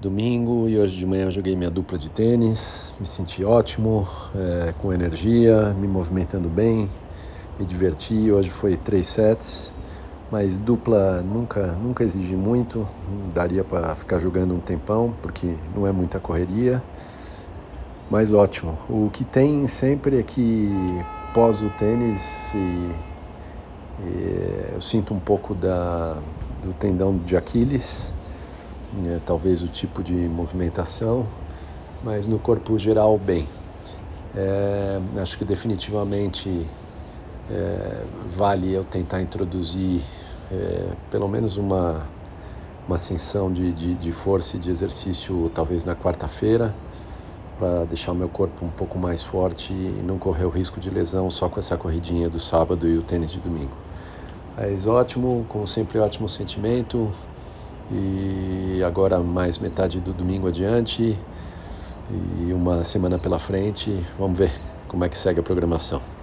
domingo e hoje de manhã eu joguei minha dupla de tênis, me senti ótimo, é, com energia, me movimentando bem, me diverti. Hoje foi três sets, mas dupla nunca, nunca exige muito, daria para ficar jogando um tempão, porque não é muita correria, mas ótimo. O que tem sempre é que pós o tênis e, e eu sinto um pouco da, do tendão de Aquiles né, talvez o tipo de movimentação, mas no corpo geral, bem. É, acho que definitivamente é, vale eu tentar introduzir é, pelo menos uma, uma ascensão de, de, de força e de exercício, talvez na quarta-feira, para deixar o meu corpo um pouco mais forte e não correr o risco de lesão só com essa corridinha do sábado e o tênis de domingo. Mas ótimo, como sempre, ótimo sentimento e agora mais metade do domingo adiante e uma semana pela frente. Vamos ver como é que segue a programação.